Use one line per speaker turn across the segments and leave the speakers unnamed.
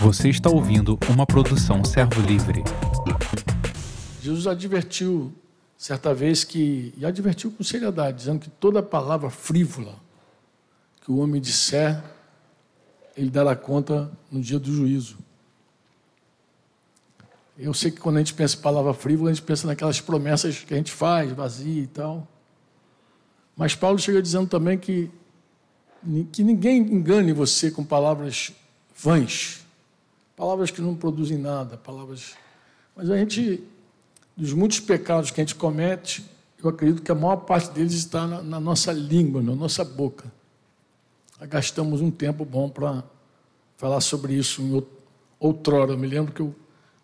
Você está ouvindo uma produção Servo Livre.
Jesus advertiu certa vez que, e advertiu com seriedade, dizendo que toda palavra frívola que o homem disser, ele dará conta no dia do juízo. Eu sei que quando a gente pensa em palavra frívola, a gente pensa naquelas promessas que a gente faz, vazia e tal. Mas Paulo chega dizendo também que, que ninguém engane você com palavras vãs, palavras que não produzem nada, palavras. Mas a gente, dos muitos pecados que a gente comete, eu acredito que a maior parte deles está na, na nossa língua, na nossa boca. Gastamos um tempo bom para falar sobre isso em outrora. Eu me lembro que eu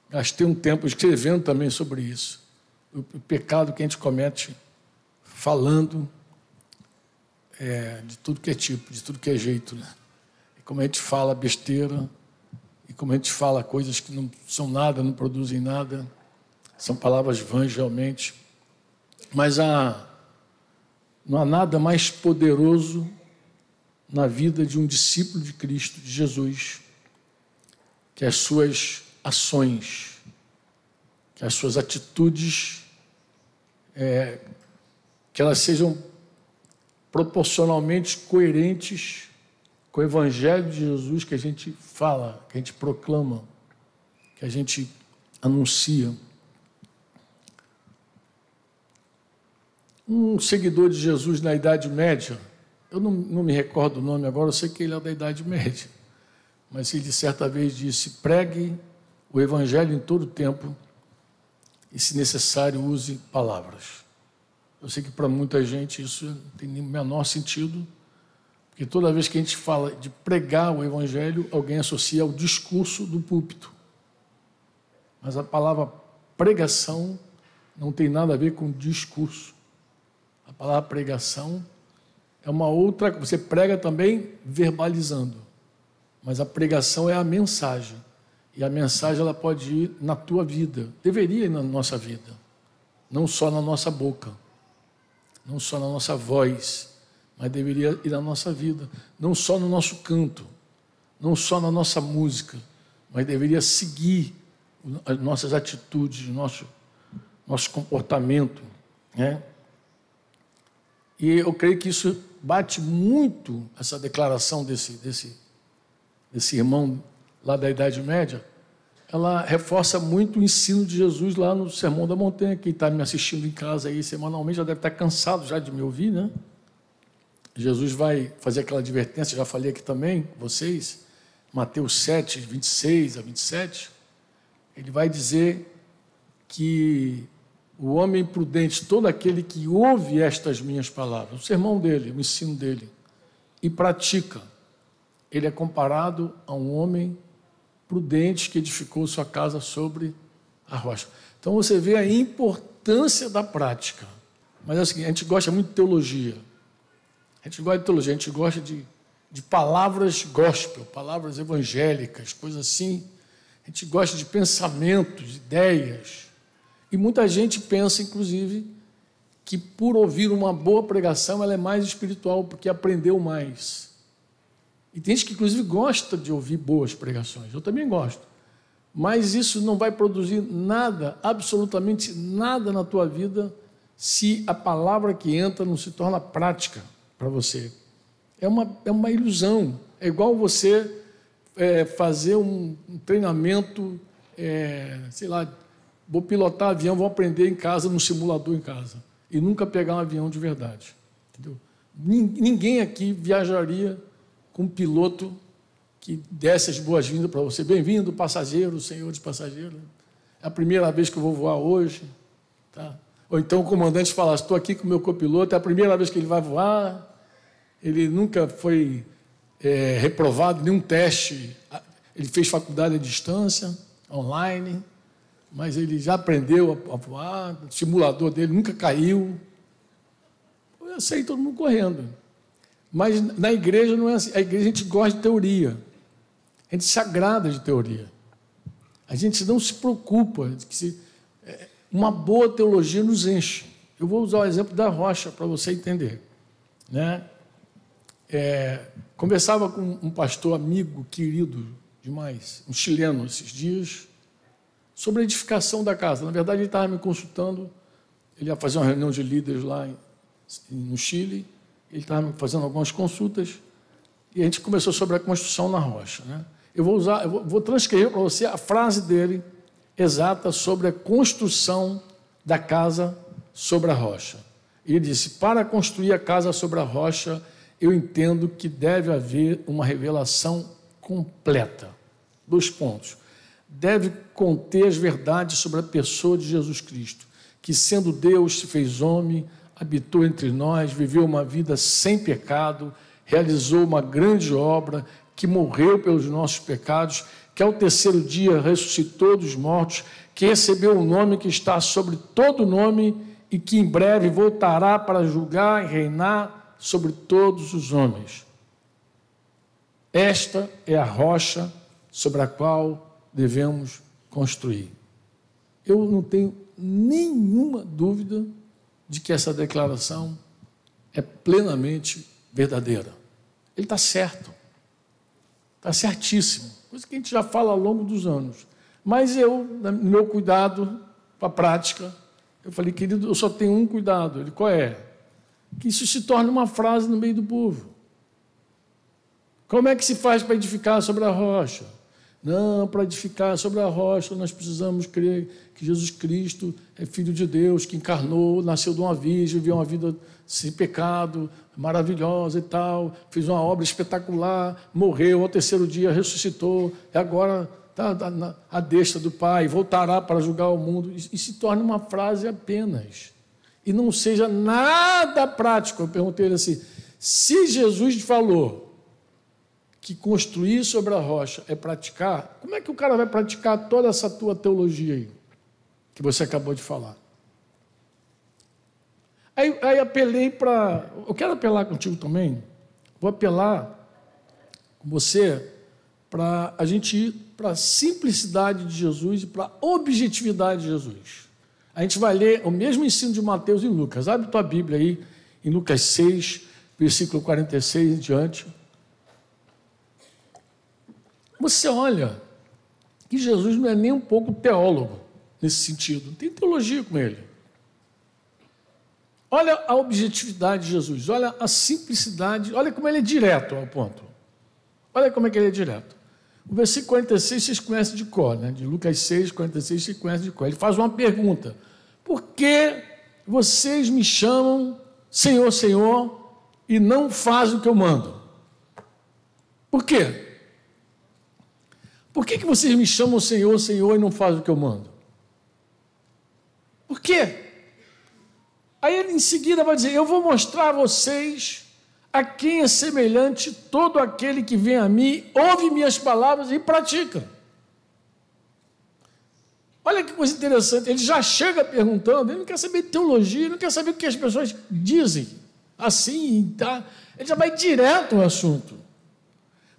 gastei um tempo escrevendo também sobre isso. O, o pecado que a gente comete falando é, de tudo que é tipo, de tudo que é jeito. Né? Como a gente fala besteira, e como a gente fala coisas que não são nada, não produzem nada, são palavras vãs realmente. Mas há, não há nada mais poderoso na vida de um discípulo de Cristo, de Jesus, que as suas ações, que as suas atitudes, é, que elas sejam proporcionalmente coerentes com o Evangelho de Jesus que a gente fala, que a gente proclama, que a gente anuncia. Um seguidor de Jesus na Idade Média, eu não, não me recordo o nome agora, eu sei que ele é da Idade Média, mas ele certa vez disse: pregue o Evangelho em todo tempo e, se necessário, use palavras. Eu sei que para muita gente isso não tem o menor sentido, porque toda vez que a gente fala de pregar o Evangelho, alguém associa ao discurso do púlpito. Mas a palavra pregação não tem nada a ver com discurso. A palavra pregação é uma outra. Você prega também verbalizando, mas a pregação é a mensagem. E a mensagem ela pode ir na tua vida, deveria ir na nossa vida, não só na nossa boca não só na nossa voz, mas deveria ir na nossa vida, não só no nosso canto, não só na nossa música, mas deveria seguir as nossas atitudes, nosso, nosso comportamento. Né? E eu creio que isso bate muito, essa declaração desse, desse, desse irmão lá da Idade Média, ela reforça muito o ensino de Jesus lá no Sermão da Montanha. Quem está me assistindo em casa aí semanalmente já deve estar cansado já de me ouvir, né? Jesus vai fazer aquela advertência, já falei aqui também, vocês, Mateus 7, 26 a 27. Ele vai dizer que o homem prudente, todo aquele que ouve estas minhas palavras, o sermão dele, o ensino dele, e pratica, ele é comparado a um homem prudente que edificou sua casa sobre a rocha. Então você vê a importância da prática. Mas é o seguinte, a gente gosta muito de teologia. A gente gosta de teologia, a gente gosta de, de palavras gospel, palavras evangélicas, coisas assim. A gente gosta de pensamentos, de ideias. E muita gente pensa, inclusive, que por ouvir uma boa pregação ela é mais espiritual, porque aprendeu mais. E tem gente que, inclusive, gosta de ouvir boas pregações. Eu também gosto. Mas isso não vai produzir nada, absolutamente nada na tua vida, se a palavra que entra não se torna prática para você. É uma, é uma ilusão. É igual você é, fazer um, um treinamento, é, sei lá, vou pilotar avião, vou aprender em casa, no simulador em casa. E nunca pegar um avião de verdade. Entendeu? Ninguém aqui viajaria com um piloto que desse as boas-vindas para você. Bem-vindo, passageiro, senhores passageiros. É a primeira vez que eu vou voar hoje. Tá? Ou então o comandante fala: Estou aqui com o meu copiloto, é a primeira vez que ele vai voar. Ele nunca foi é, reprovado nenhum teste. Ele fez faculdade à distância, online, mas ele já aprendeu a voar. O simulador dele nunca caiu. Eu sei todo mundo correndo. Mas na igreja não é assim. A igreja a gente gosta de teoria. A gente se agrada de teoria. A gente não se preocupa. Se, é, uma boa teologia nos enche. Eu vou usar o exemplo da rocha para você entender. Né? É, conversava com um pastor amigo, querido, demais. Um chileno, esses dias, sobre a edificação da casa. Na verdade, ele estava me consultando, ele ia fazer uma reunião de líderes lá em, no Chile, ele estava fazendo algumas consultas, e a gente começou sobre a construção na rocha. Né? Eu vou usar, eu vou, vou transcrever para você a frase dele exata sobre a construção da casa sobre a rocha. Ele disse: Para construir a casa sobre a rocha, eu entendo que deve haver uma revelação completa. Dois pontos. Deve conter as verdades sobre a pessoa de Jesus Cristo, que, sendo Deus, se fez homem, habitou entre nós, viveu uma vida sem pecado, realizou uma grande obra, que morreu pelos nossos pecados, que ao terceiro dia ressuscitou dos mortos, que recebeu o um nome que está sobre todo nome e que em breve voltará para julgar e reinar sobre todos os homens. Esta é a rocha sobre a qual devemos construir. Eu não tenho nenhuma dúvida de que essa declaração é plenamente verdadeira. Ele está certo. Está certíssimo. Coisa que a gente já fala ao longo dos anos. Mas eu, no meu cuidado para a prática, eu falei, querido, eu só tenho um cuidado. Ele, qual é? Que isso se torne uma frase no meio do povo. Como é que se faz para edificar sobre a rocha? Não, para edificar sobre a rocha, nós precisamos crer que Jesus Cristo é Filho de Deus, que encarnou, nasceu de uma virgem, viveu uma vida sem pecado, maravilhosa e tal, fez uma obra espetacular, morreu, ao terceiro dia ressuscitou, e agora está na a destra do Pai, voltará para julgar o mundo, e, se torne uma frase apenas. E não seja nada prático. Eu perguntei ele assim: se Jesus falou que construir sobre a rocha é praticar, como é que o cara vai praticar toda essa tua teologia aí, que você acabou de falar? Aí, aí apelei para. Eu quero apelar contigo também. Vou apelar com você para a gente ir para a simplicidade de Jesus e para a objetividade de Jesus. A gente vai ler o mesmo ensino de Mateus e Lucas. Abre tua Bíblia aí, em Lucas 6, versículo 46 em diante. Você olha que Jesus não é nem um pouco teólogo nesse sentido, não tem teologia com ele. Olha a objetividade de Jesus, olha a simplicidade, olha como ele é direto ao ponto. Olha como é que ele é direto. O versículo 46 vocês conhecem de cor, né? de Lucas 6, 46 vocês conhecem de cor. Ele faz uma pergunta: Por que vocês me chamam Senhor, Senhor e não fazem o que eu mando? Por quê? Por que, que vocês me chamam Senhor, Senhor e não fazem o que eu mando? Por quê? Aí ele em seguida vai dizer: Eu vou mostrar a vocês a quem é semelhante todo aquele que vem a mim, ouve minhas palavras e pratica. Olha que coisa interessante, ele já chega perguntando, ele não quer saber de teologia, ele não quer saber o que as pessoas dizem, assim, tá? ele já vai direto ao assunto.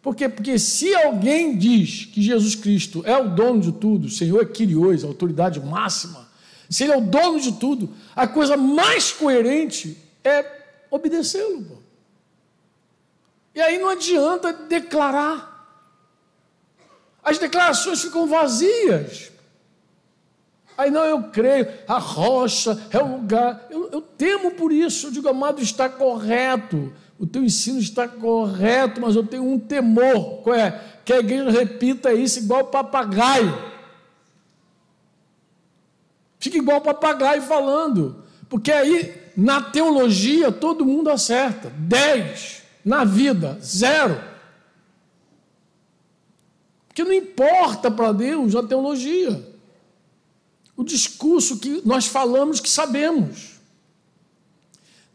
Por quê? Porque se alguém diz que Jesus Cristo é o dono de tudo, o Senhor é Quirios, a autoridade máxima, se ele é o dono de tudo, a coisa mais coerente é obedecê-lo. E aí não adianta declarar. As declarações ficam vazias. Aí não, eu creio, a rocha é o lugar. Eu, eu temo por isso. Eu digo, amado, está correto o teu ensino está correto, mas eu tenho um temor, qual é? Que a igreja repita isso igual papagaio. Fica igual papagaio falando, porque aí na teologia todo mundo acerta, 10, na vida, zero. Porque não importa para Deus a teologia, o discurso que nós falamos que sabemos.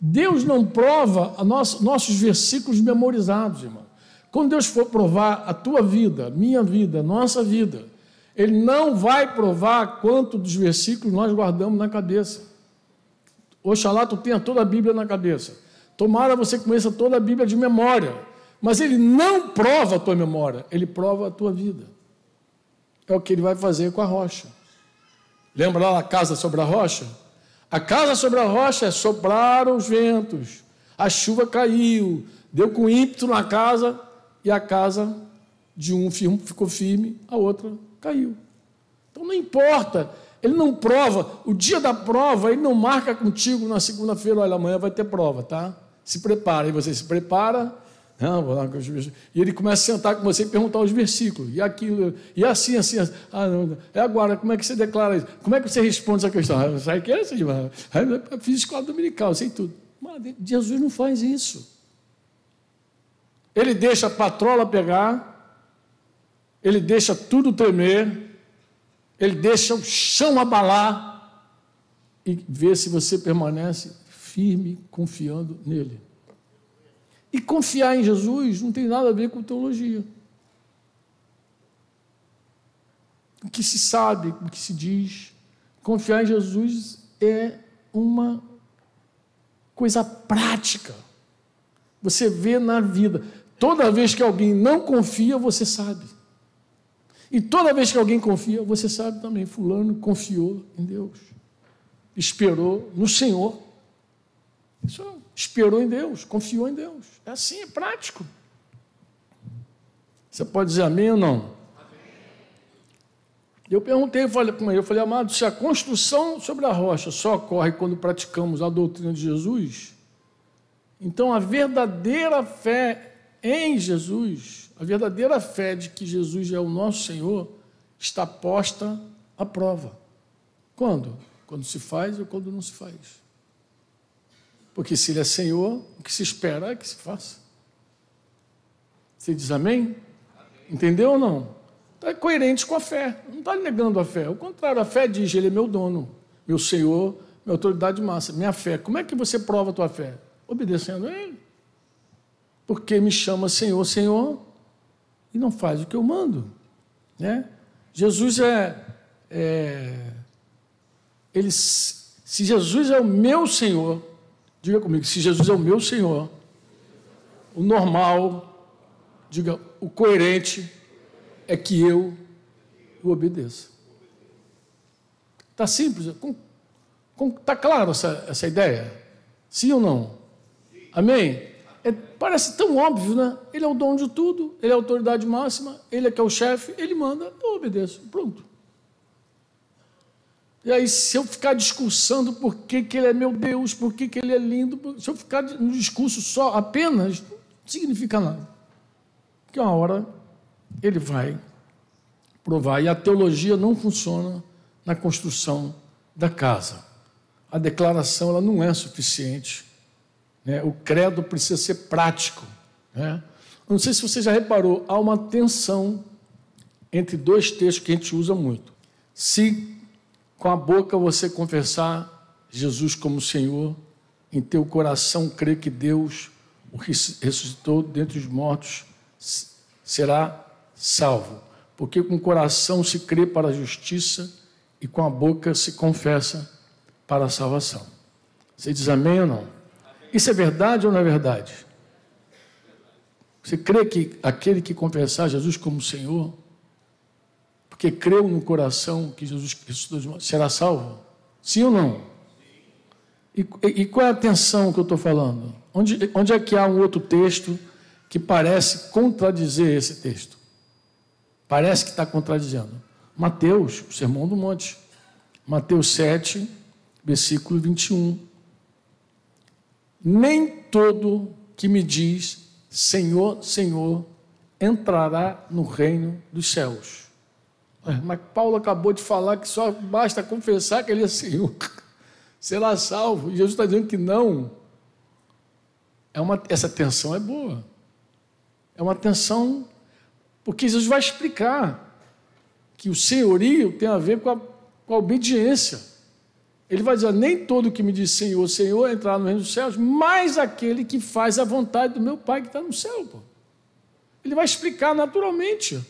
Deus não prova nosso, nossos versículos memorizados, irmão. Quando Deus for provar a tua vida, minha vida, nossa vida, Ele não vai provar quanto dos versículos nós guardamos na cabeça. Oxalá tu tenha toda a Bíblia na cabeça. Tomara você conheça toda a Bíblia de memória. Mas Ele não prova a tua memória, Ele prova a tua vida. É o que Ele vai fazer com a rocha. Lembra lá a casa sobre a rocha? A casa sobre a rocha sopraram os ventos, a chuva caiu, deu com ímpeto na casa e a casa de um ficou firme, a outra caiu. Então não importa, ele não prova, o dia da prova, ele não marca contigo na segunda-feira, olha, amanhã vai ter prova, tá? Se prepara, e você se prepara, não, vou lá com os E ele começa a sentar com você e perguntar os versículos. E aquilo, e assim, assim, assim. Ah, não, é agora, como é que você declara isso? Como é que você responde essa questão? Ah, sabe que é assim, mas, eu fiz escola dominical, sei tudo. Mas Jesus não faz isso. Ele deixa a patrola pegar, ele deixa tudo tremer, ele deixa o chão abalar e vê se você permanece firme, confiando nele. E confiar em Jesus não tem nada a ver com teologia. O que se sabe, o que se diz, confiar em Jesus é uma coisa prática. Você vê na vida. Toda vez que alguém não confia, você sabe. E toda vez que alguém confia, você sabe também. Fulano confiou em Deus, esperou no Senhor. Isso esperou em Deus, confiou em Deus. É assim, é prático. Você pode dizer amém ou não? Eu perguntei, falei com ele, eu falei, amado, se a construção sobre a rocha só ocorre quando praticamos a doutrina de Jesus, então a verdadeira fé em Jesus, a verdadeira fé de que Jesus é o nosso Senhor, está posta à prova. Quando? Quando se faz ou quando não se faz. Porque se Ele é Senhor, o que se espera é que se faça. Você diz amém? Entendeu ou não? Está coerente com a fé. Não está negando a fé. O contrário, a fé diz: Ele é meu dono, meu Senhor, minha autoridade máxima, minha fé. Como é que você prova a tua fé? Obedecendo a Ele. Porque me chama Senhor, Senhor, e não faz o que eu mando. Né? Jesus é, é ele, se Jesus é o meu Senhor, Diga comigo, se Jesus é o meu Senhor, o normal, diga, o coerente é que eu o obedeça. Está simples? Está claro essa, essa ideia? Sim ou não? Amém? É, parece tão óbvio, né? Ele é o dono de tudo, ele é a autoridade máxima, ele é que é o chefe, ele manda, eu obedeço. Pronto. E aí, se eu ficar discursando por que, que ele é meu Deus, por que, que ele é lindo, se eu ficar no discurso só apenas, não significa nada. Porque uma hora ele vai provar. E a teologia não funciona na construção da casa. A declaração ela não é suficiente. Né? O credo precisa ser prático. Né? Não sei se você já reparou, há uma tensão entre dois textos que a gente usa muito. Se com a boca você confessar Jesus como Senhor, em teu coração crer que Deus o ressuscitou dentre os mortos, será salvo. Porque com o coração se crê para a justiça e com a boca se confessa para a salvação. Você diz amém ou não? Isso é verdade ou não é verdade? Você crê que aquele que confessar Jesus como Senhor porque creu no coração que Jesus Cristo será salvo? Sim ou não? E, e qual é a atenção que eu estou falando? Onde, onde é que há um outro texto que parece contradizer esse texto? Parece que está contradizendo. Mateus, o Sermão do Monte. Mateus 7, versículo 21. Nem todo que me diz Senhor, Senhor, entrará no reino dos céus mas Paulo acabou de falar que só basta confessar que ele é Senhor, será salvo. E Jesus está dizendo que não. É uma, essa tensão é boa. É uma tensão, porque Jesus vai explicar que o senhorio tem a ver com a, com a obediência. Ele vai dizer: nem todo que me diz Senhor, Senhor entrar no reino dos céus, mas aquele que faz a vontade do meu Pai que está no céu. Pô. Ele vai explicar naturalmente.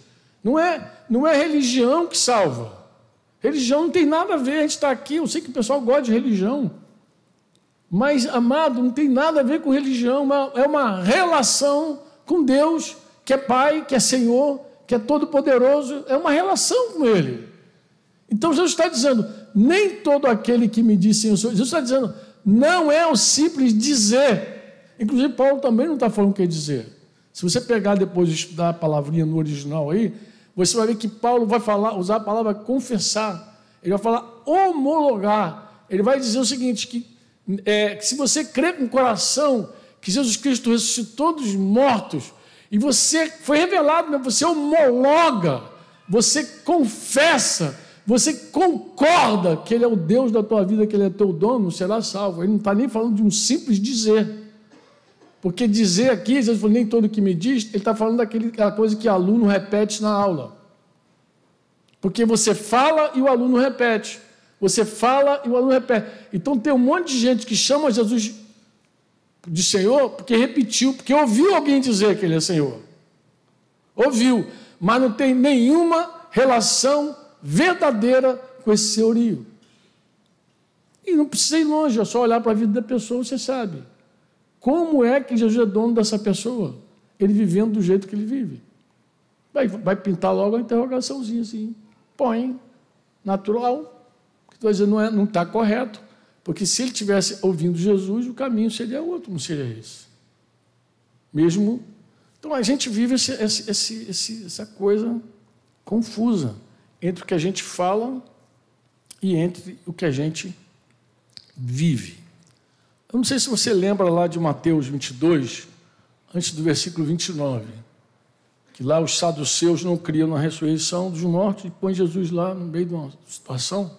Não é, não é religião que salva. Religião não tem nada a ver, a gente está aqui, eu sei que o pessoal gosta de religião. Mas, amado, não tem nada a ver com religião, é uma relação com Deus, que é Pai, que é Senhor, que é Todo-Poderoso, é uma relação com Ele. Então Jesus está dizendo: nem todo aquele que me diz Senhor, Jesus está dizendo, não é o simples dizer. Inclusive, Paulo também não está falando o que é dizer. Se você pegar depois e estudar a palavrinha no original aí, você vai ver que Paulo vai falar, usar a palavra confessar. Ele vai falar homologar. Ele vai dizer o seguinte: que, é, que se você crê com o coração que Jesus Cristo ressuscitou dos mortos, e você foi revelado, né? você homologa, você confessa, você concorda que Ele é o Deus da tua vida, que Ele é teu dono, será salvo. Ele não está nem falando de um simples dizer. Porque dizer aqui, Jesus falou, nem todo que me diz, ele está falando daquela coisa que aluno repete na aula. Porque você fala e o aluno repete. Você fala e o aluno repete. Então tem um monte de gente que chama Jesus de Senhor porque repetiu, porque ouviu alguém dizer que Ele é Senhor. Ouviu, mas não tem nenhuma relação verdadeira com esse senhorio. E não precisa ir longe, é só olhar para a vida da pessoa, você sabe. Como é que Jesus é dono dessa pessoa? Ele vivendo do jeito que ele vive. Vai, vai pintar logo a interrogaçãozinha assim. Põe, natural. Dizer, não está não tá correto. Porque se ele tivesse ouvindo Jesus, o caminho seria outro, não seria esse. Mesmo. Então a gente vive esse, esse, esse, essa coisa confusa entre o que a gente fala e entre o que a gente vive. Eu não sei se você lembra lá de Mateus 22, antes do versículo 29, que lá os saduceus não criam na ressurreição dos mortos e põe Jesus lá no meio de uma situação.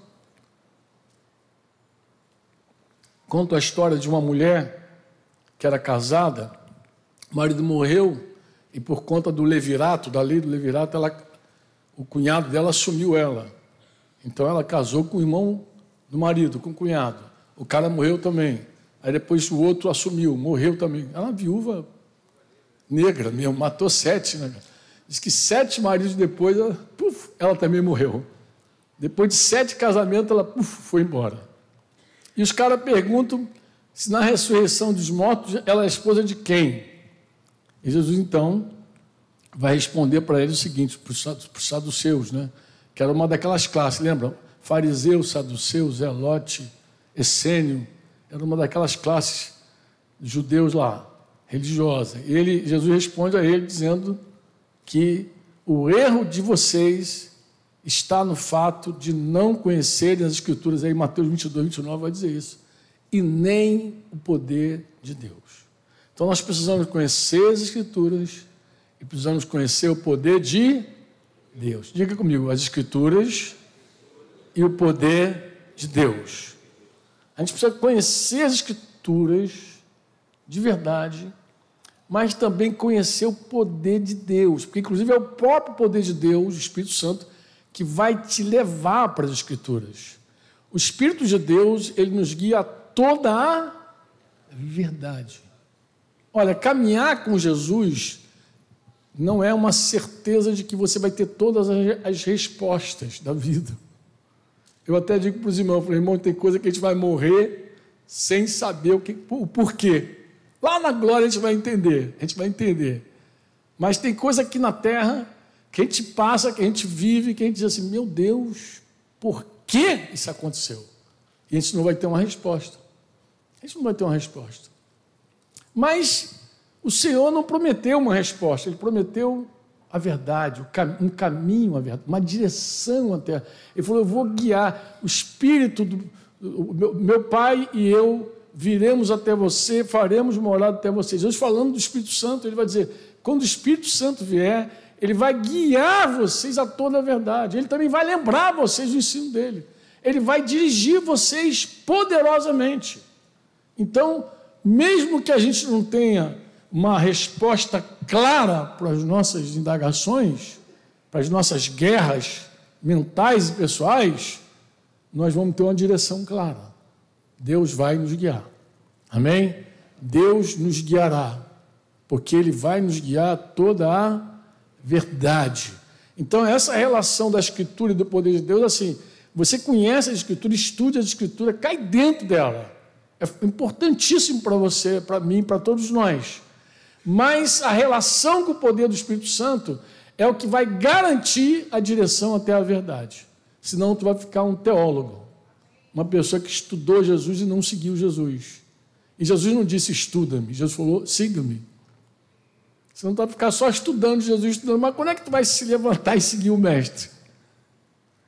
Conta a história de uma mulher que era casada, o marido morreu e por conta do levirato, da lei do levirato, ela o cunhado dela assumiu ela. Então ela casou com o irmão do marido, com o cunhado. O cara morreu também. Aí depois o outro assumiu, morreu também. Ela é uma viúva negra mesmo, matou sete. Né? Diz que sete maridos depois, ela, ela também morreu. Depois de sete casamentos, ela puf, foi embora. E os caras perguntam se na ressurreição dos mortos ela é esposa de quem? E Jesus então vai responder para eles o seguinte, para os saduceus, né? que era uma daquelas classes, lembram? Fariseu, saduceu, zelote, essênio, era uma daquelas classes de judeus lá, religiosa. Ele, Jesus responde a ele dizendo que o erro de vocês está no fato de não conhecerem as Escrituras. Aí Mateus 22, 29 vai dizer isso. E nem o poder de Deus. Então nós precisamos conhecer as Escrituras e precisamos conhecer o poder de Deus. Diga comigo, as Escrituras e o poder de Deus. A gente precisa conhecer as Escrituras de verdade, mas também conhecer o poder de Deus, porque inclusive é o próprio poder de Deus, o Espírito Santo, que vai te levar para as Escrituras. O Espírito de Deus, ele nos guia a toda a verdade. Olha, caminhar com Jesus não é uma certeza de que você vai ter todas as respostas da vida. Eu até digo para os irmãos, falei, irmão, tem coisa que a gente vai morrer sem saber o, que, o porquê. Lá na glória a gente vai entender, a gente vai entender. Mas tem coisa aqui na terra que a gente passa, que a gente vive, que a gente diz assim, meu Deus, por que isso aconteceu? E a gente não vai ter uma resposta. A gente não vai ter uma resposta. Mas o Senhor não prometeu uma resposta, ele prometeu a verdade, um caminho, uma direção até. Ele falou: Eu vou guiar o espírito do meu, meu pai e eu viremos até você, faremos morada até vocês. Hoje, falando do Espírito Santo, ele vai dizer: quando o Espírito Santo vier, ele vai guiar vocês a toda a verdade. Ele também vai lembrar vocês do ensino dele. Ele vai dirigir vocês poderosamente. Então, mesmo que a gente não tenha uma resposta clara para as nossas indagações, para as nossas guerras mentais e pessoais, nós vamos ter uma direção clara. Deus vai nos guiar. Amém? Deus nos guiará, porque Ele vai nos guiar toda a verdade. Então, essa relação da Escritura e do poder de Deus, assim, você conhece a Escritura, estude a Escritura, cai dentro dela. É importantíssimo para você, para mim, para todos nós. Mas a relação com o poder do Espírito Santo é o que vai garantir a direção até a verdade. Senão tu vai ficar um teólogo, uma pessoa que estudou Jesus e não seguiu Jesus. E Jesus não disse estuda-me, Jesus falou siga-me. Você não vai ficar só estudando Jesus, estudando, mas quando é que tu vai se levantar e seguir o mestre?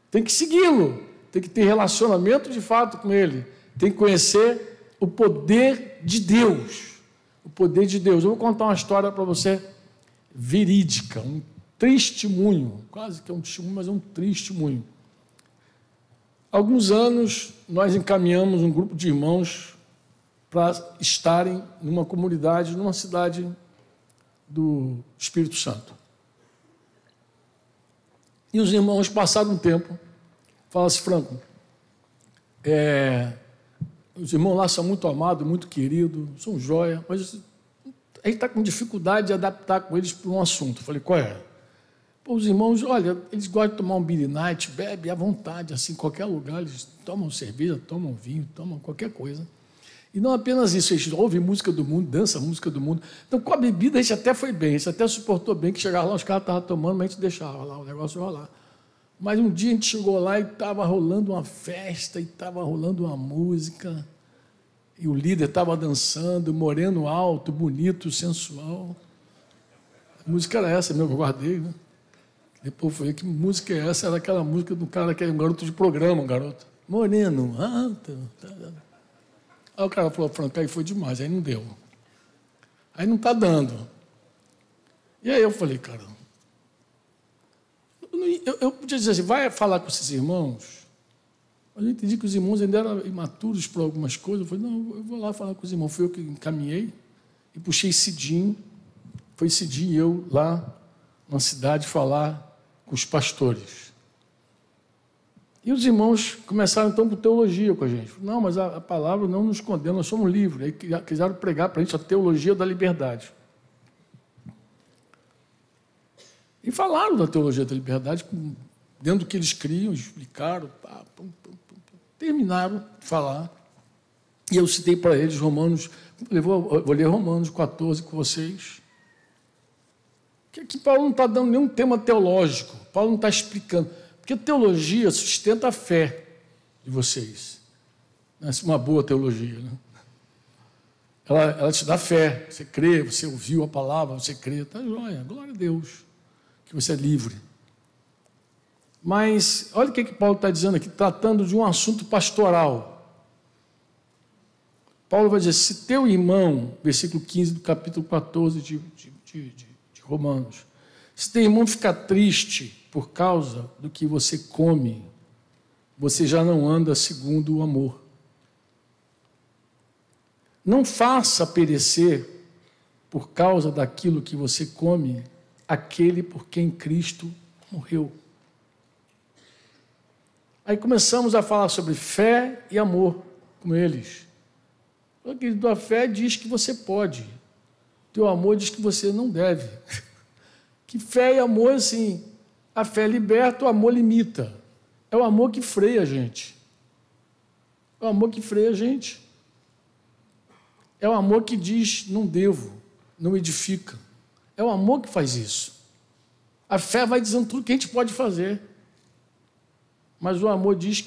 Tem que segui-lo, tem que ter relacionamento de fato com ele, tem que conhecer o poder de Deus. O poder de Deus. Eu vou contar uma história para você verídica, um testemunho, quase que é um testemunho, mas é um testemunho. Alguns anos nós encaminhamos um grupo de irmãos para estarem numa comunidade, numa cidade do Espírito Santo. E os irmãos, passado um tempo, falam assim, Franco, é, os irmãos lá são muito amados, muito queridos, são joia, mas a gente está com dificuldade de adaptar com eles para um assunto. Falei, qual é? Pô, os irmãos, olha, eles gostam de tomar um Billy Night, bebe à vontade, assim, em qualquer lugar, eles tomam cerveja, tomam vinho, tomam qualquer coisa. E não apenas isso, eles ouvem música do mundo, dançam música do mundo. Então, com a bebida, a gente até foi bem, a gente até suportou bem que chegava lá, os caras estavam tomando, mas a gente deixava lá o negócio rolar. Mas um dia a gente chegou lá e estava rolando uma festa, e estava rolando uma música, e o líder estava dançando, moreno alto, bonito, sensual. A música era essa mesmo, eu guardei, né? Depois foi que música é essa? Era aquela música do cara que é um garoto de programa, um garoto. Moreno, alto. Tá, tá. Aí o cara falou, Franco, aí foi demais, aí não deu. Aí não está dando. E aí eu falei, cara, eu, eu, podia dizer assim, vai falar com esses irmãos. Mas eu entendi que os irmãos ainda eram imaturos para algumas coisas. Eu falei, não, eu vou lá falar com os irmãos. Fui eu que encaminhei e puxei Cidim. Foi Cidim e eu lá na cidade falar com os pastores. E os irmãos começaram então com teologia com a gente. Não, mas a, a palavra não nos condena, nós somos livres. Aí quiseram pregar para a gente a teologia da liberdade. E falaram da teologia da liberdade, dentro do que eles criam, explicaram, pá, pum, pum, pum, terminaram de falar. E eu citei para eles Romanos, eu vou, vou ler Romanos 14 com vocês. Que aqui Paulo não está dando nenhum tema teológico, Paulo não está explicando. Porque teologia sustenta a fé de vocês. É uma boa teologia. Né? Ela, ela te dá fé. Você crê, você ouviu a palavra, você crê. Está joia. Glória a Deus. Que você é livre. Mas olha o que, que Paulo está dizendo aqui, tratando de um assunto pastoral. Paulo vai dizer: se teu irmão, versículo 15 do capítulo 14 de, de, de, de Romanos, se teu irmão ficar triste por causa do que você come, você já não anda segundo o amor. Não faça perecer, por causa daquilo que você come, aquele por quem Cristo morreu. Aí começamos a falar sobre fé e amor com eles. Porque a fé diz que você pode, teu amor diz que você não deve. Que fé e amor, assim, a fé liberta, o amor limita. É o amor que freia a gente. É o amor que freia a gente. É o amor que diz: não devo, não edifica. É o amor que faz isso. A fé vai dizendo tudo que a gente pode fazer. Mas o amor diz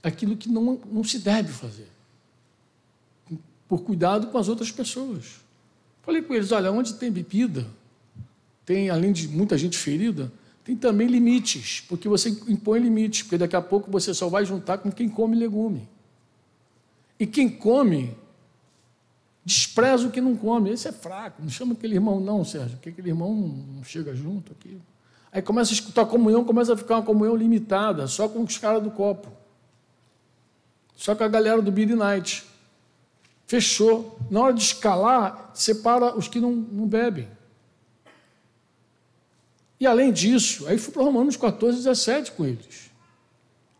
aquilo que não, não se deve fazer. Por cuidado com as outras pessoas. Falei com eles: olha, onde tem bebida, tem, além de muita gente ferida, tem também limites, porque você impõe limites, porque daqui a pouco você só vai juntar com quem come legume. E quem come, despreza o que não come. Esse é fraco, não chama aquele irmão, não, Sérgio, porque aquele irmão não chega junto aqui. Aí começa a escutar a comunhão, começa a ficar uma comunhão limitada, só com os caras do copo. Só com a galera do Billy Night. Fechou. Na hora de escalar, separa os que não, não bebem. E além disso, aí fui para Romanos 14, 17 com eles.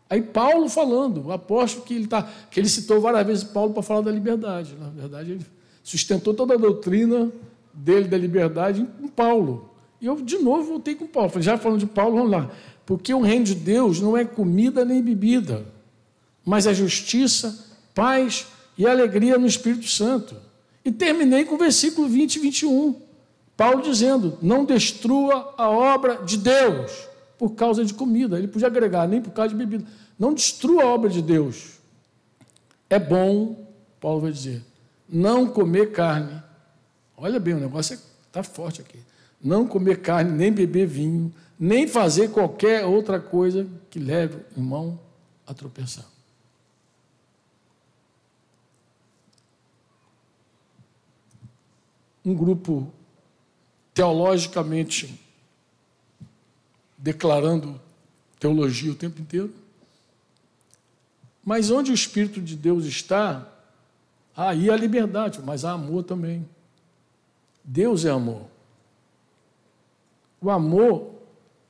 Aí Paulo falando, o apóstolo que ele, tá, que ele citou várias vezes Paulo para falar da liberdade. Na verdade, ele sustentou toda a doutrina dele da liberdade em Paulo. E eu, de novo, voltei com Paulo. Falei, já falando de Paulo, vamos lá. Porque o reino de Deus não é comida nem bebida, mas é justiça, paz e alegria no Espírito Santo. E terminei com o versículo 20 e 21. Paulo dizendo: não destrua a obra de Deus por causa de comida. Ele podia agregar, nem por causa de bebida. Não destrua a obra de Deus. É bom, Paulo vai dizer, não comer carne. Olha bem, o negócio é Está forte aqui. Não comer carne, nem beber vinho, nem fazer qualquer outra coisa que leve o irmão a tropeçar. Um grupo teologicamente declarando teologia o tempo inteiro. Mas onde o Espírito de Deus está, aí há liberdade, mas há amor também. Deus é amor. O amor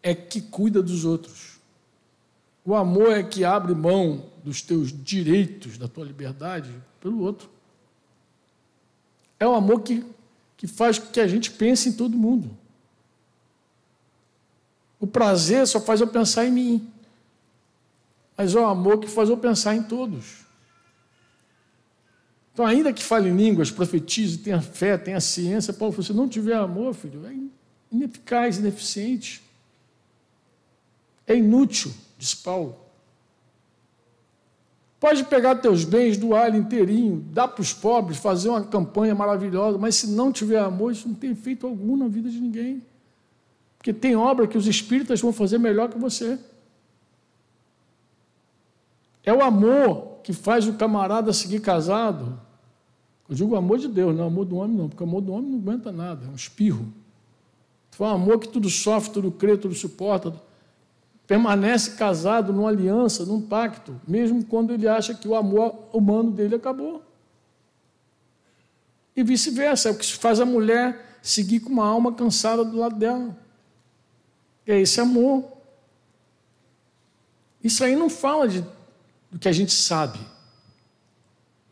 é que cuida dos outros. O amor é que abre mão dos teus direitos, da tua liberdade, pelo outro. É o amor que, que faz com que a gente pense em todo mundo. O prazer só faz eu pensar em mim. Mas é o amor que faz eu pensar em todos. Então, ainda que fale línguas, profetize, tenha fé, tenha ciência, Paulo falou: se não tiver amor, filho, é ineficaz, ineficiente. É inútil, diz Paulo. Pode pegar teus bens, doar inteirinho, dar para os pobres, fazer uma campanha maravilhosa, mas se não tiver amor, isso não tem efeito algum na vida de ninguém. Porque tem obra que os espíritas vão fazer melhor que você. É o amor que faz o camarada seguir casado. Eu digo o amor de Deus, não o amor do homem, não, porque o amor do homem não aguenta nada, é um espirro. Foi um amor que tudo sofre, tudo crê, tudo suporta. Permanece casado numa aliança, num pacto, mesmo quando ele acha que o amor humano dele acabou. E vice-versa, é o que faz a mulher seguir com uma alma cansada do lado dela. É esse amor. Isso aí não fala de, do que a gente sabe.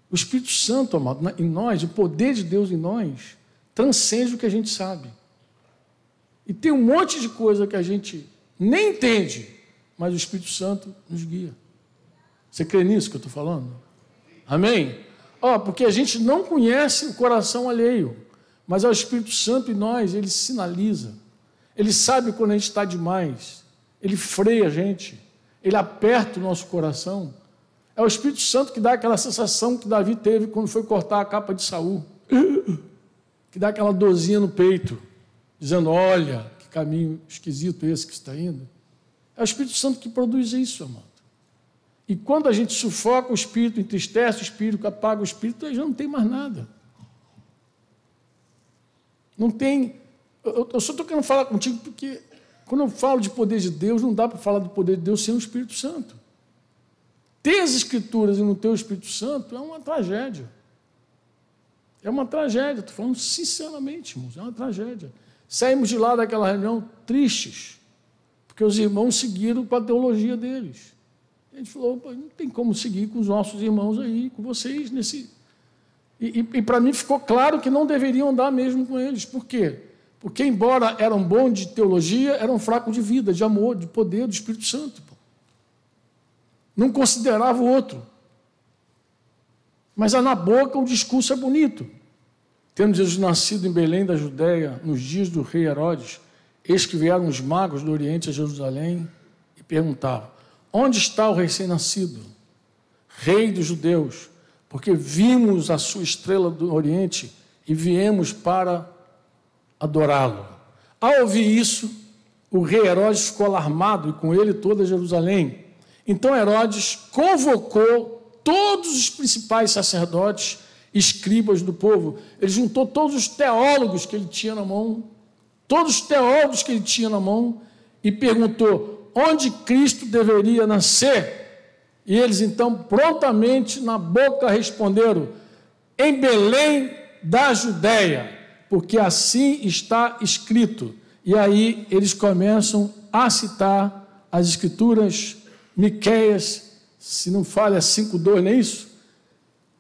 O Espírito Santo, amado, em nós, o poder de Deus em nós, transcende o que a gente sabe. E tem um monte de coisa que a gente nem entende, mas o Espírito Santo nos guia. Você crê nisso que eu estou falando? Amém? Ó, oh, porque a gente não conhece o coração alheio, mas é o Espírito Santo em nós, ele sinaliza. Ele sabe quando a gente está demais. Ele freia a gente. Ele aperta o nosso coração. É o Espírito Santo que dá aquela sensação que Davi teve quando foi cortar a capa de Saul. Que dá aquela dorzinha no peito, dizendo: Olha, que caminho esquisito esse que está indo. É o Espírito Santo que produz isso, amado. E quando a gente sufoca o espírito, entristece o espírito, apaga o espírito, já não tem mais nada. Não tem eu, eu só estou querendo falar contigo porque, quando eu falo de poder de Deus, não dá para falar do poder de Deus sem o Espírito Santo. Ter as Escrituras e não ter o Espírito Santo é uma tragédia. É uma tragédia, estou falando sinceramente, irmãos, é uma tragédia. Saímos de lá daquela reunião tristes, porque os irmãos seguiram com a teologia deles. A gente falou, não tem como seguir com os nossos irmãos aí, com vocês nesse. E, e, e para mim ficou claro que não deveriam andar mesmo com eles. Por quê? Porque, embora eram bons de teologia, eram fracos de vida, de amor, de poder do Espírito Santo. Não considerava o outro. Mas na boca o discurso é bonito. Tendo Jesus nascido em Belém da Judéia, nos dias do rei Herodes, eis que vieram os magos do Oriente a Jerusalém e perguntavam: Onde está o recém-nascido, rei dos judeus? Porque vimos a sua estrela do Oriente e viemos para adorá-lo. Ao ouvir isso, o rei Herodes ficou alarmado e com ele toda Jerusalém. Então Herodes convocou todos os principais sacerdotes, escribas do povo. Ele juntou todos os teólogos que ele tinha na mão, todos os teólogos que ele tinha na mão, e perguntou onde Cristo deveria nascer. E eles então prontamente na boca responderam: em Belém da Judéia porque assim está escrito. E aí eles começam a citar as escrituras, Miqueias, se não falha 5:2, não é isso?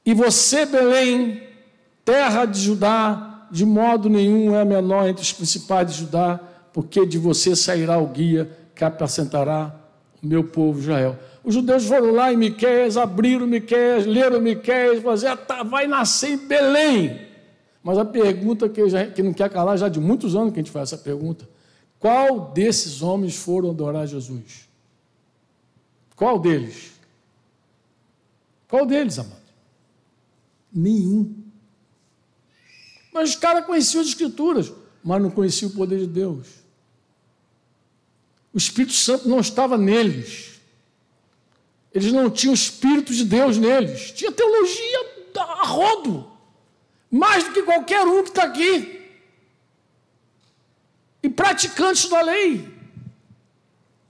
E você, Belém, terra de Judá, de modo nenhum é a menor entre os principais de Judá, porque de você sairá o guia que apacentará o meu povo Israel. Os judeus foram lá em Miqueias, abriram Miqueias, leram Miqueias, fazer, tá, vai nascer em Belém. Mas a pergunta que, já, que não quer calar já de muitos anos que a gente faz essa pergunta: qual desses homens foram adorar Jesus? Qual deles? Qual deles, amado? Nenhum. Mas os caras conheciam as escrituras. mas não conheciam o poder de Deus. O Espírito Santo não estava neles. Eles não tinham o Espírito de Deus neles. Tinha teologia a rodo. Mais do que qualquer um que está aqui. E praticantes da lei.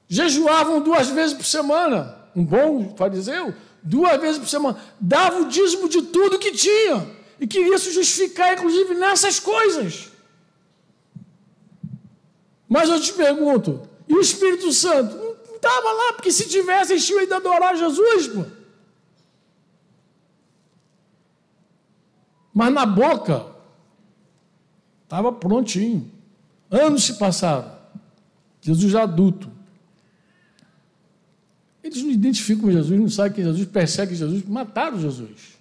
Jejuavam duas vezes por semana. Um bom fariseu, duas vezes por semana. Dava o dízimo de tudo que tinha. E queria se justificar, inclusive, nessas coisas. Mas eu te pergunto, e o Espírito Santo? Não estava lá, porque se tivesse, eles tinham ainda adorar Jesus, pô. Mas na boca, estava prontinho. Anos se passaram. Jesus já adulto. Eles não identificam Jesus, não sabem que Jesus, perseguem Jesus, mataram Jesus.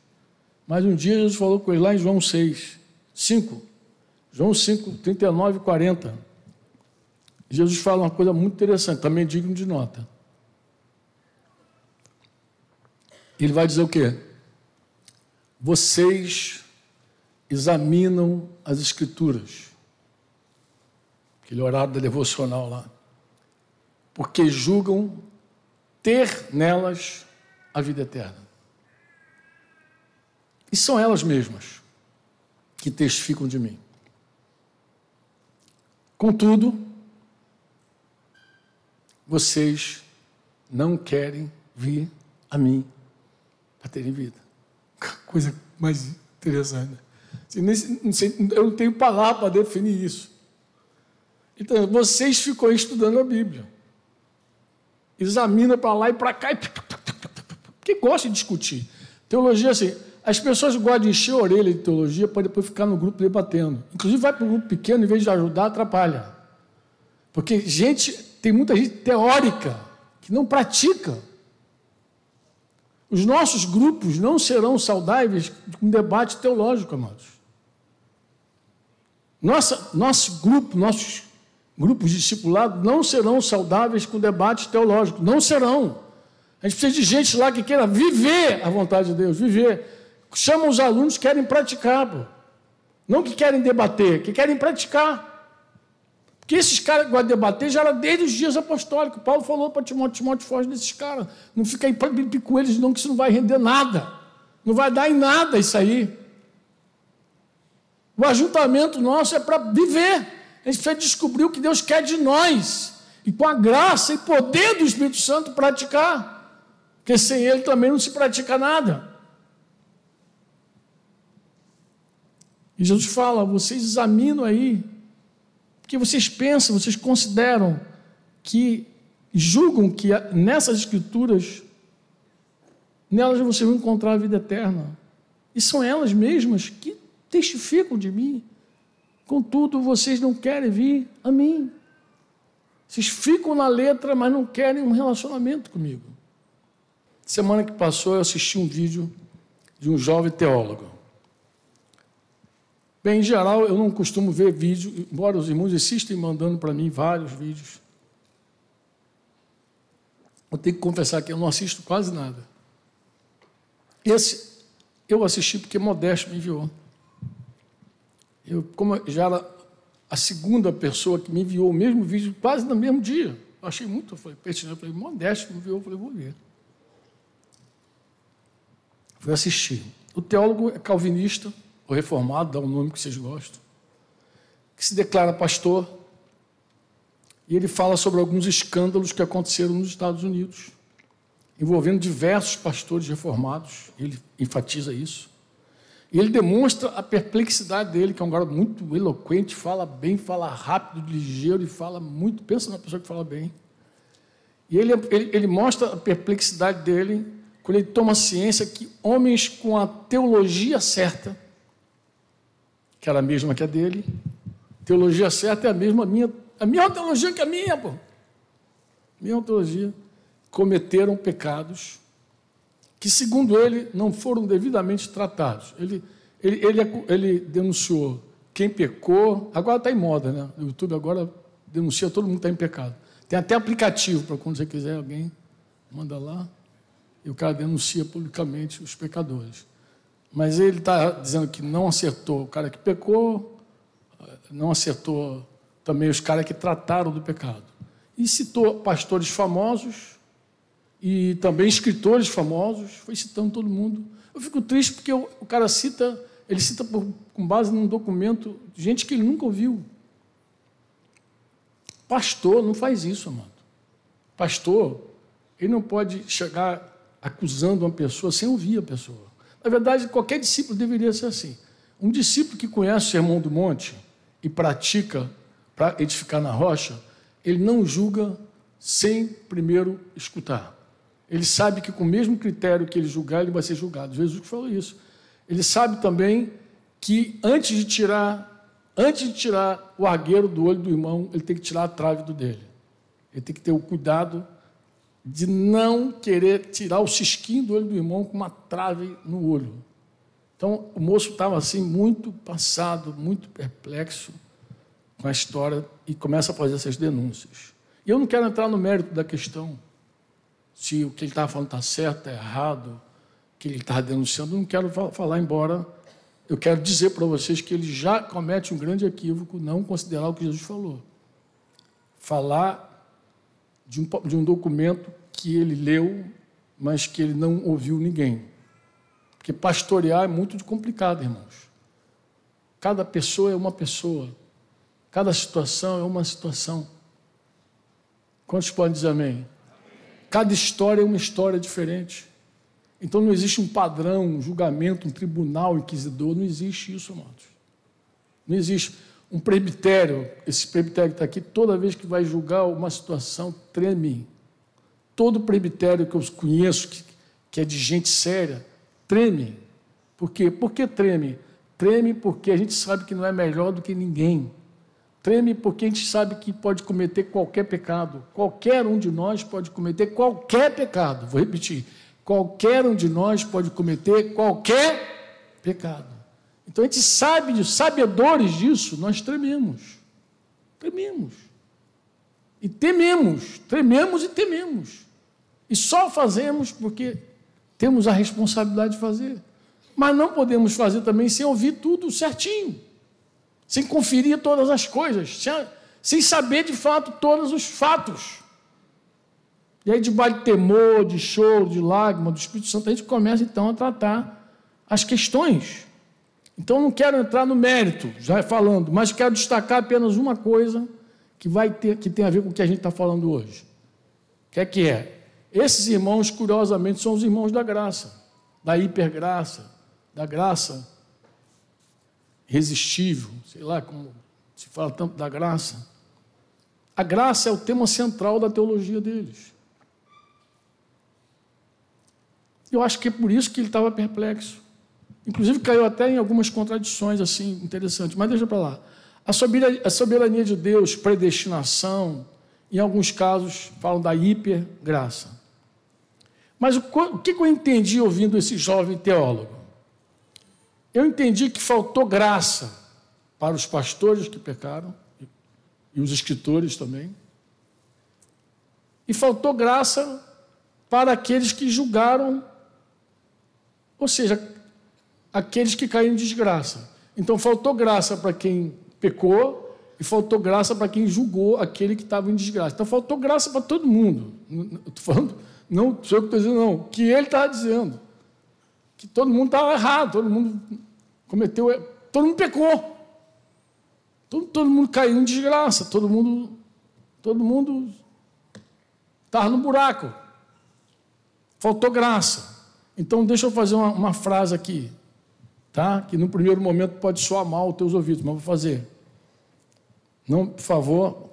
Mas um dia Jesus falou com eles lá em João 6, 5. João 5, 39 e 40. Jesus fala uma coisa muito interessante, também digno de nota. Ele vai dizer o quê? Vocês examinam as Escrituras, aquele horário devocional lá, porque julgam ter nelas a vida eterna. E são elas mesmas que testificam de mim. Contudo, vocês não querem vir a mim para terem vida. Coisa mais interessante. Eu não tenho palavra para definir isso. Então, vocês ficam estudando a Bíblia. Examina para lá e para cá. E... Porque gosta de discutir. Teologia, assim, as pessoas gostam de encher a orelha de teologia para depois ficar no grupo debatendo. Inclusive, vai para um grupo pequeno, em vez de ajudar, atrapalha. Porque gente, tem muita gente teórica que não pratica. Os nossos grupos não serão saudáveis com debate teológico, amados. Nossa, nosso grupo, nossos grupos de discipulado não serão saudáveis com debate teológico, não serão. A gente precisa de gente lá que queira viver a vontade de Deus, viver. Chama os alunos que querem praticar, pô. não que querem debater, que querem praticar. Porque esses caras que de debater já era desde os dias apostólicos. Paulo falou para Timóteo, Timóteo foge desses caras. Não fica aí com eles, não, que isso não vai render nada. Não vai dar em nada isso aí. O ajuntamento nosso é para viver. A gente precisa descobrir o que Deus quer de nós. E com a graça e poder do Espírito Santo praticar. Porque sem Ele também não se pratica nada. E Jesus fala: vocês examinam aí, porque vocês pensam, vocês consideram que julgam que nessas escrituras, nelas vocês vão encontrar a vida eterna. E são elas mesmas que testificam de mim. Contudo, vocês não querem vir a mim. Vocês ficam na letra, mas não querem um relacionamento comigo. Semana que passou, eu assisti um vídeo de um jovem teólogo. Bem, em geral, eu não costumo ver vídeo, embora os irmãos insistem mandando para mim vários vídeos. Eu tenho que confessar que eu não assisto quase nada. Esse eu assisti porque Modesto me enviou. Eu, como já era a segunda pessoa que me enviou o mesmo vídeo, quase no mesmo dia. Eu achei muito, eu falei, pertinente, eu falei, modesto, me enviou, eu falei, vou ver. Fui assistir. O teólogo é calvinista, ou reformado, dá um nome que vocês gostam, que se declara pastor, e ele fala sobre alguns escândalos que aconteceram nos Estados Unidos, envolvendo diversos pastores reformados, ele enfatiza isso. E ele demonstra a perplexidade dele, que é um garoto muito eloquente, fala bem, fala rápido, ligeiro e fala muito. Pensa numa pessoa que fala bem. E ele, ele, ele mostra a perplexidade dele quando ele toma ciência que homens com a teologia certa, que era a mesma que a dele, teologia certa é a mesma minha, a mesma teologia que a minha, pô. Mesma teologia, cometeram pecados que, segundo ele, não foram devidamente tratados. Ele, ele, ele, ele denunciou quem pecou, agora está em moda, né? O YouTube agora denuncia todo mundo está em pecado. Tem até aplicativo para quando você quiser, alguém manda lá e o cara denuncia publicamente os pecadores. Mas ele está dizendo que não acertou o cara que pecou, não acertou também os caras que trataram do pecado. E citou pastores famosos e também escritores famosos, foi citando todo mundo. Eu fico triste porque o, cara cita, ele cita por, com base num documento de gente que ele nunca ouviu. Pastor não faz isso, amado. Pastor, ele não pode chegar acusando uma pessoa sem ouvir a pessoa. Na verdade, qualquer discípulo deveria ser assim. Um discípulo que conhece o Sermão do Monte e pratica para edificar na rocha, ele não julga sem primeiro escutar. Ele sabe que com o mesmo critério que ele julgar, ele vai ser julgado. Jesus falou isso. Ele sabe também que antes de tirar, antes de tirar o argueiro do olho do irmão, ele tem que tirar a trave do dele. Ele tem que ter o cuidado de não querer tirar o cisquinho do olho do irmão com uma trave no olho. Então, o moço estava assim, muito passado, muito perplexo com a história e começa a fazer essas denúncias. E eu não quero entrar no mérito da questão, se o que ele estava falando está certo, está errado, que ele estava denunciando, não quero falar, embora eu quero dizer para vocês que ele já comete um grande equívoco não considerar o que Jesus falou. Falar de um, de um documento que ele leu, mas que ele não ouviu ninguém. Porque pastorear é muito complicado, irmãos. Cada pessoa é uma pessoa. Cada situação é uma situação. Quantos podem dizer amém? Cada história é uma história diferente. Então não existe um padrão, um julgamento, um tribunal inquisidor, não existe isso, amados. Não existe um presbitério, esse presbitério que está aqui, toda vez que vai julgar uma situação, treme. Todo presbitério que eu conheço, que, que é de gente séria, treme. Por quê? Por que treme? Treme porque a gente sabe que não é melhor do que ninguém. Treme porque a gente sabe que pode cometer qualquer pecado. Qualquer um de nós pode cometer qualquer pecado. Vou repetir. Qualquer um de nós pode cometer qualquer pecado. Então a gente sabe disso, sabedores disso, nós trememos. Trememos. E tememos, trememos e tememos. E só fazemos porque temos a responsabilidade de fazer. Mas não podemos fazer também sem ouvir tudo certinho, sem conferir todas as coisas, sem, sem saber de fato todos os fatos. E aí, debaixo de temor, de choro, de lágrima, do Espírito Santo, a gente começa então a tratar as questões. Então, não quero entrar no mérito, já falando, mas quero destacar apenas uma coisa que vai ter, que tem a ver com o que a gente está falando hoje. O que é que é? Esses irmãos, curiosamente, são os irmãos da graça, da hipergraça, da graça irresistível, sei lá como se fala tanto da graça. A graça é o tema central da teologia deles. Eu acho que é por isso que ele estava perplexo. Inclusive caiu até em algumas contradições assim interessantes, mas deixa para lá. A soberania, a soberania de Deus, predestinação, em alguns casos falam da hipergraça. Mas o, o que eu entendi ouvindo esse jovem teólogo? Eu entendi que faltou graça para os pastores que pecaram, e os escritores também, e faltou graça para aqueles que julgaram, ou seja, aqueles que caíram em desgraça. Então faltou graça para quem pecou e faltou graça para quem julgou aquele que estava em desgraça. Então faltou graça para todo mundo. Estou falando não sou eu que estou dizendo, não. Que ele estava dizendo. Que todo mundo estava errado, todo mundo cometeu. Todo mundo pecou. Todo, todo mundo caiu em desgraça, todo mundo. Todo mundo estava no buraco. Faltou graça. Então, deixa eu fazer uma, uma frase aqui, tá? Que no primeiro momento pode soar mal aos teus ouvidos, mas vou fazer. Não, por favor.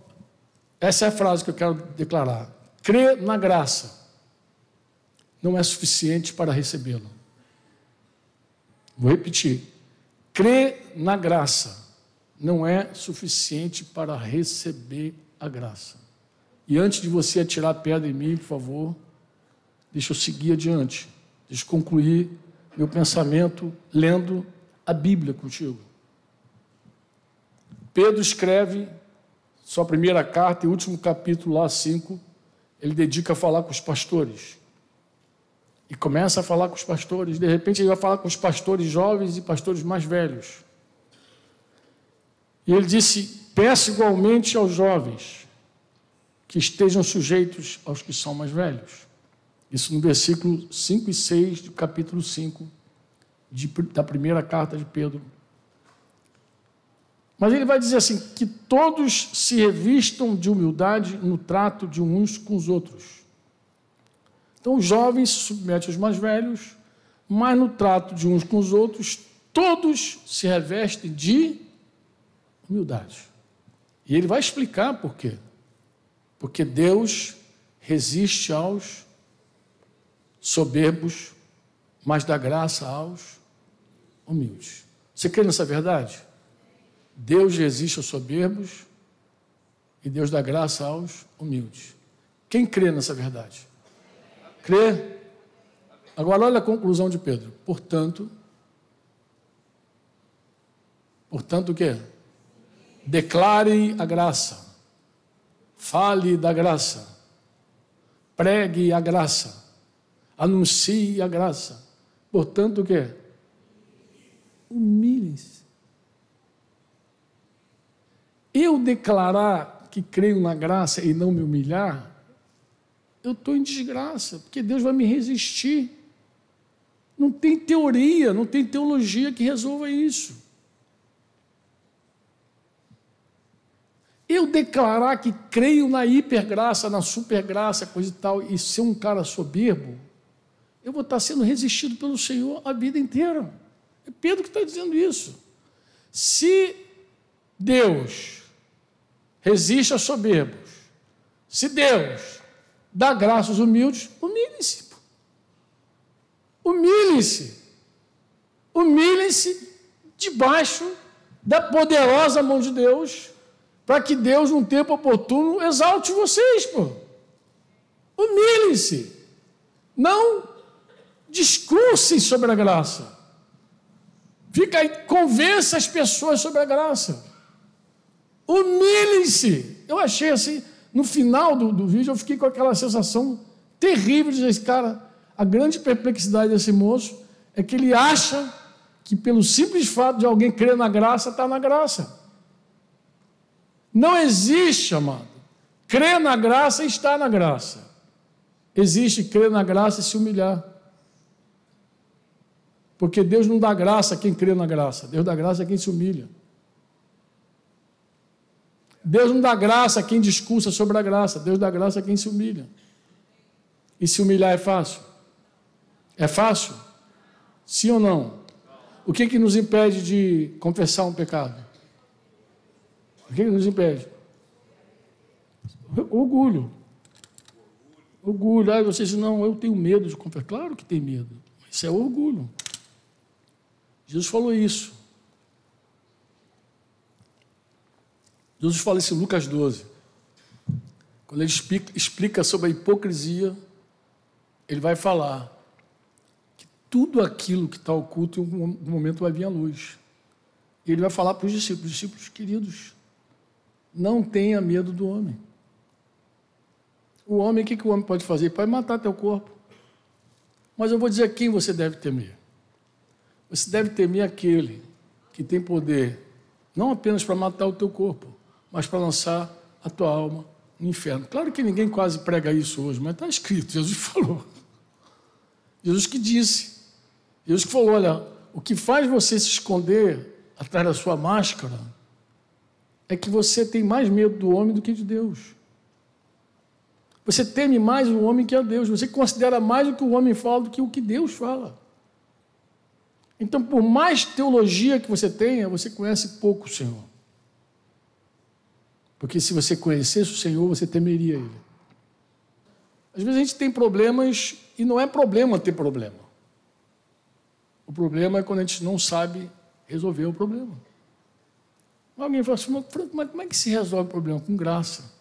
Essa é a frase que eu quero declarar. Crê na graça não é suficiente para recebê-lo. Vou repetir. Crer na graça não é suficiente para receber a graça. E antes de você atirar a pedra em mim, por favor, deixa eu seguir adiante. Deixa eu concluir meu pensamento lendo a Bíblia contigo. Pedro escreve sua primeira carta e último capítulo, lá 5, ele dedica a falar com os pastores. E começa a falar com os pastores. De repente, ele vai falar com os pastores jovens e pastores mais velhos. E ele disse: Peça igualmente aos jovens que estejam sujeitos aos que são mais velhos. Isso no versículo 5 e 6 do capítulo 5 de, da primeira carta de Pedro. Mas ele vai dizer assim: que todos se revistam de humildade no trato de uns com os outros. Então, os jovens se submetem aos mais velhos, mas no trato de uns com os outros, todos se revestem de humildade. E ele vai explicar por quê. Porque Deus resiste aos soberbos, mas dá graça aos humildes. Você crê nessa verdade? Deus resiste aos soberbos e Deus dá graça aos humildes. Quem crê nessa verdade? Crê? Agora olha a conclusão de Pedro. Portanto, portanto o quê? Declare a graça. Fale da graça. Pregue a graça. Anuncie a graça. Portanto o quê? Humilhem-se. Eu declarar que creio na graça e não me humilhar, eu estou em desgraça, porque Deus vai me resistir. Não tem teoria, não tem teologia que resolva isso. Eu declarar que creio na hipergraça, na supergraça, coisa e tal, e ser um cara soberbo, eu vou estar sendo resistido pelo Senhor a vida inteira. É Pedro que está dizendo isso. Se Deus resiste a soberbos, se Deus dá graça aos humildes, humilhe-se. Humilhe-se. Humilhe-se debaixo da poderosa mão de Deus, para que Deus, num tempo oportuno, exalte vocês, pô. Humilhe-se. Não discursem sobre a graça. Fica aí, convença as pessoas sobre a graça. Humilhem-se. Eu achei assim, no final do, do vídeo, eu fiquei com aquela sensação terrível de dizer, cara, a grande perplexidade desse moço é que ele acha que pelo simples fato de alguém crer na graça, está na graça. Não existe, amado. Crer na graça e estar na graça. Existe crer na graça e se humilhar. Porque Deus não dá graça a quem crê na graça, Deus dá graça a quem se humilha. Deus não dá graça a quem discursa sobre a graça, Deus dá graça a quem se humilha. E se humilhar é fácil? É fácil? Sim ou não? O que, que nos impede de confessar um pecado? O que, que nos impede? Orgulho. Orgulho. Ah, você diz, não, eu tenho medo de confessar. Claro que tem medo. Isso é orgulho. Jesus falou isso. Jesus fala isso em Lucas 12. Quando ele explica, sobre a hipocrisia, ele vai falar que tudo aquilo que está oculto, em um momento vai vir à luz. E ele vai falar para os discípulos: discípulos queridos, não tenha medo do homem. O homem, o que, que o homem pode fazer? Pode matar teu corpo. Mas eu vou dizer quem você deve temer. Você deve temer aquele que tem poder, não apenas para matar o teu corpo, mas para lançar a tua alma no inferno. Claro que ninguém quase prega isso hoje, mas está escrito, Jesus falou. Jesus que disse. Jesus que falou: olha, o que faz você se esconder atrás da sua máscara é que você tem mais medo do homem do que de Deus. Você teme mais o homem que a Deus. Você considera mais o que o homem fala do que o que Deus fala. Então, por mais teologia que você tenha, você conhece pouco o Senhor. Porque se você conhecesse o Senhor, você temeria Ele. Às vezes a gente tem problemas e não é problema ter problema. O problema é quando a gente não sabe resolver o problema. Alguém fala assim, mas como é que se resolve o problema? Com graça.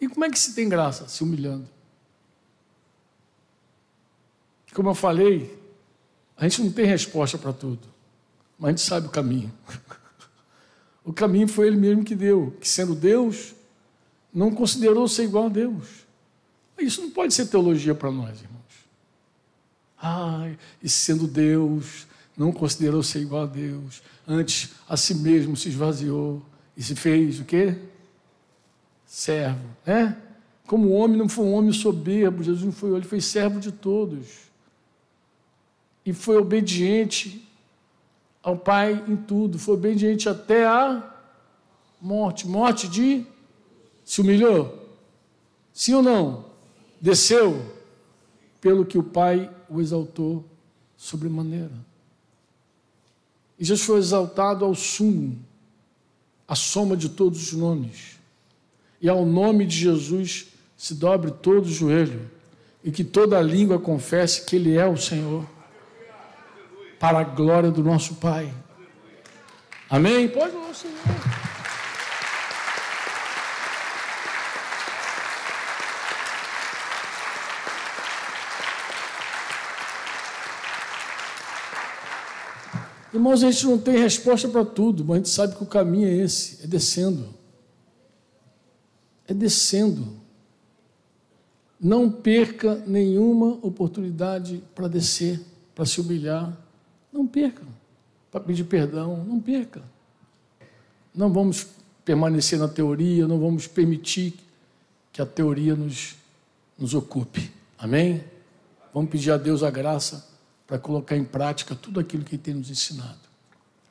E como é que se tem graça? Se humilhando. Como eu falei, a gente não tem resposta para tudo, mas a gente sabe o caminho. O caminho foi Ele mesmo que deu, que sendo Deus, não considerou ser igual a Deus. Isso não pode ser teologia para nós, irmãos. Ai, e sendo Deus, não considerou ser igual a Deus, antes a si mesmo se esvaziou e se fez o quê? Servo, né? Como homem não foi um homem soberbo, Jesus não foi, ele foi servo de todos. E foi obediente ao Pai em tudo, foi obediente até a morte. Morte de. Se humilhou? Sim ou não? Desceu? Pelo que o Pai o exaltou sobremaneira. E Jesus foi exaltado ao sumo, a soma de todos os nomes. E ao nome de Jesus se dobre todo o joelho e que toda língua confesse que Ele é o Senhor, para a glória do nosso Pai. Amém? Pode, Senhor. Irmãos, a gente não tem resposta para tudo, mas a gente sabe que o caminho é esse, é descendo. É descendo. Não perca nenhuma oportunidade para descer, para se humilhar. Não perca. Para pedir perdão, não perca. Não vamos permanecer na teoria, não vamos permitir que a teoria nos, nos ocupe. Amém? Vamos pedir a Deus a graça para colocar em prática tudo aquilo que Ele tem nos ensinado.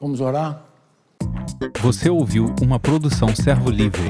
Vamos orar?
Você ouviu uma produção Servo Livre.